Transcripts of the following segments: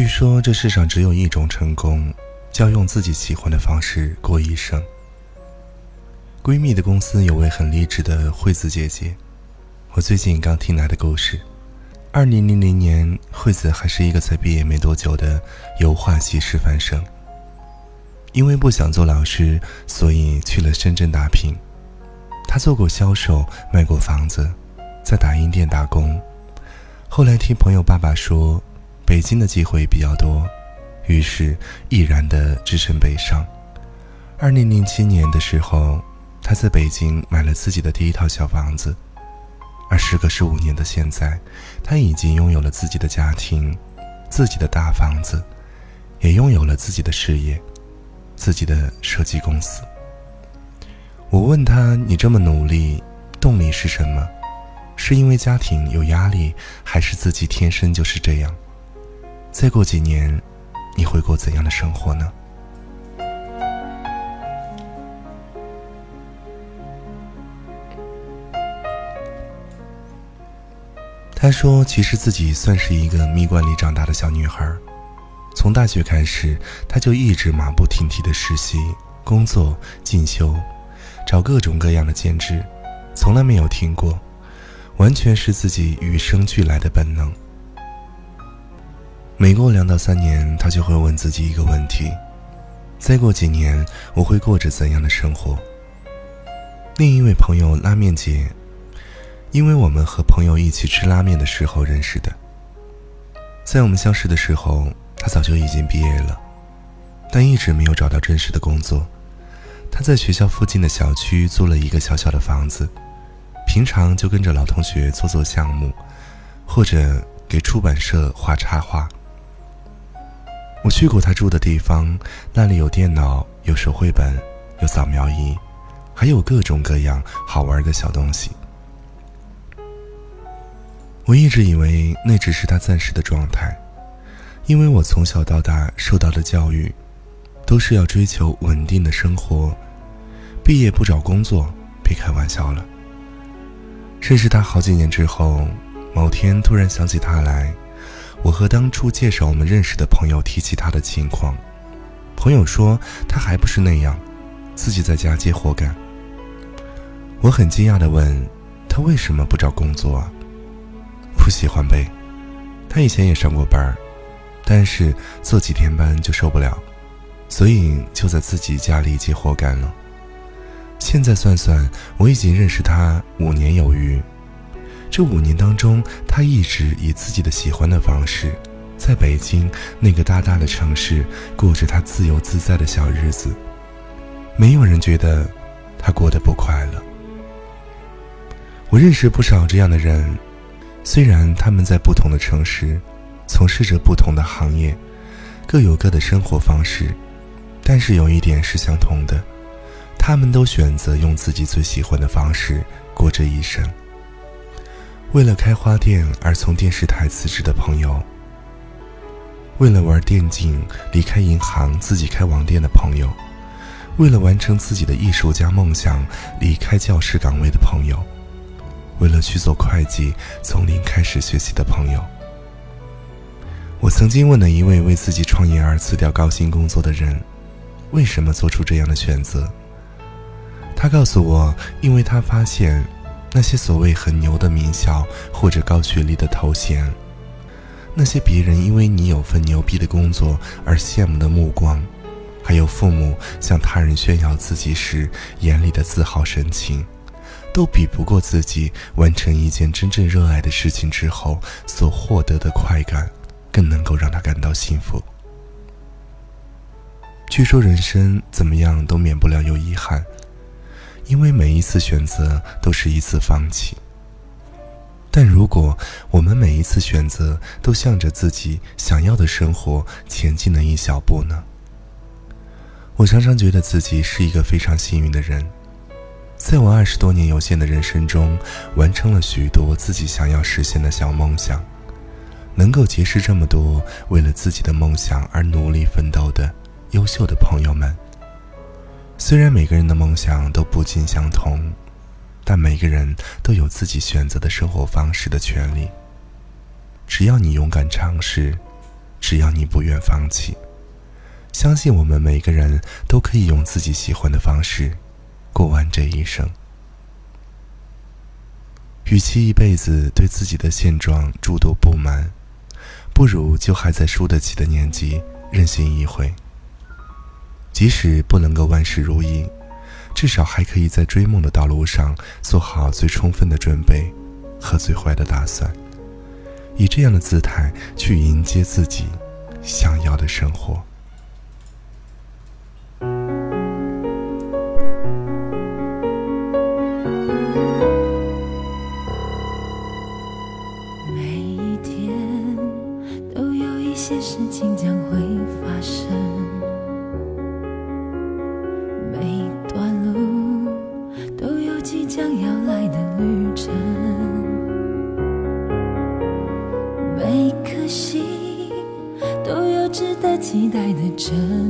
据说这世上只有一种成功，叫用自己喜欢的方式过一生。闺蜜的公司有位很励志的惠子姐姐，我最近刚听来的故事。二零零零年，惠子还是一个才毕业没多久的油画系师范生。因为不想做老师，所以去了深圳打拼。她做过销售，卖过房子，在打印店打工。后来听朋友爸爸说，北京的机会比较多，于是毅然的只身北上。二零零七年的时候。他在北京买了自己的第一套小房子，而时隔十五年的现在，他已经拥有了自己的家庭，自己的大房子，也拥有了自己的事业，自己的设计公司。我问他：“你这么努力，动力是什么？是因为家庭有压力，还是自己天生就是这样？再过几年，你会过怎样的生活呢？”她说：“其实自己算是一个蜜罐里长大的小女孩，从大学开始，她就一直马不停蹄的实习、工作、进修，找各种各样的兼职，从来没有停过，完全是自己与生俱来的本能。每过两到三年，他就会问自己一个问题：再过几年，我会过着怎样的生活？”另一位朋友拉面姐。因为我们和朋友一起吃拉面的时候认识的，在我们相识的时候，他早就已经毕业了，但一直没有找到正式的工作。他在学校附近的小区租了一个小小的房子，平常就跟着老同学做做项目，或者给出版社画插画。我去过他住的地方，那里有电脑，有手绘本，有扫描仪，还有各种各样好玩的小东西。我一直以为那只是他暂时的状态，因为我从小到大受到的教育，都是要追求稳定的生活，毕业不找工作，别开玩笑了。认识他好几年之后，某天突然想起他来，我和当初介绍我们认识的朋友提起他的情况，朋友说他还不是那样，自己在家接活干。我很惊讶地问他为什么不找工作啊？不喜欢呗，他以前也上过班儿，但是做几天班就受不了，所以就在自己家里接活干了。现在算算，我已经认识他五年有余。这五年当中，他一直以自己的喜欢的方式，在北京那个大大的城市过着他自由自在的小日子，没有人觉得他过得不快乐。我认识不少这样的人。虽然他们在不同的城市，从事着不同的行业，各有各的生活方式，但是有一点是相同的，他们都选择用自己最喜欢的方式过这一生。为了开花店而从电视台辞职的朋友，为了玩电竞离开银行自己开网店的朋友，为了完成自己的艺术家梦想离开教师岗位的朋友。为了去做会计，从零开始学习的朋友，我曾经问了一位为自己创业而辞掉高薪工作的人，为什么做出这样的选择？他告诉我，因为他发现，那些所谓很牛的名校或者高学历的头衔，那些别人因为你有份牛逼的工作而羡慕的目光，还有父母向他人炫耀自己时眼里的自豪神情。都比不过自己完成一件真正热爱的事情之后所获得的快感，更能够让他感到幸福。据说人生怎么样都免不了有遗憾，因为每一次选择都是一次放弃。但如果我们每一次选择都向着自己想要的生活前进了一小步呢？我常常觉得自己是一个非常幸运的人。在我二十多年有限的人生中，完成了许多自己想要实现的小梦想，能够结识这么多为了自己的梦想而努力奋斗的优秀的朋友们。虽然每个人的梦想都不尽相同，但每个人都有自己选择的生活方式的权利。只要你勇敢尝试，只要你不愿放弃，相信我们每个人都可以用自己喜欢的方式过完这一生。与其一辈子对自己的现状诸多不满，不如就还在输得起的年纪任性一回。即使不能够万事如意，至少还可以在追梦的道路上做好最充分的准备和最坏的打算。以这样的姿态去迎接自己想要的生活。期待的真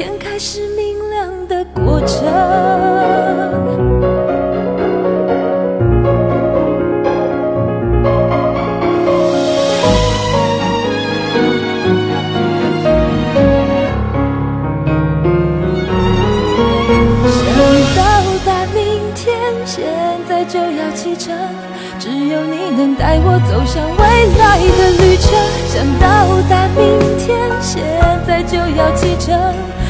天开始明亮的过程。想到达明天，现在就要启程，只有你能带我走向未来的旅程。想到达明天，现在就要启程。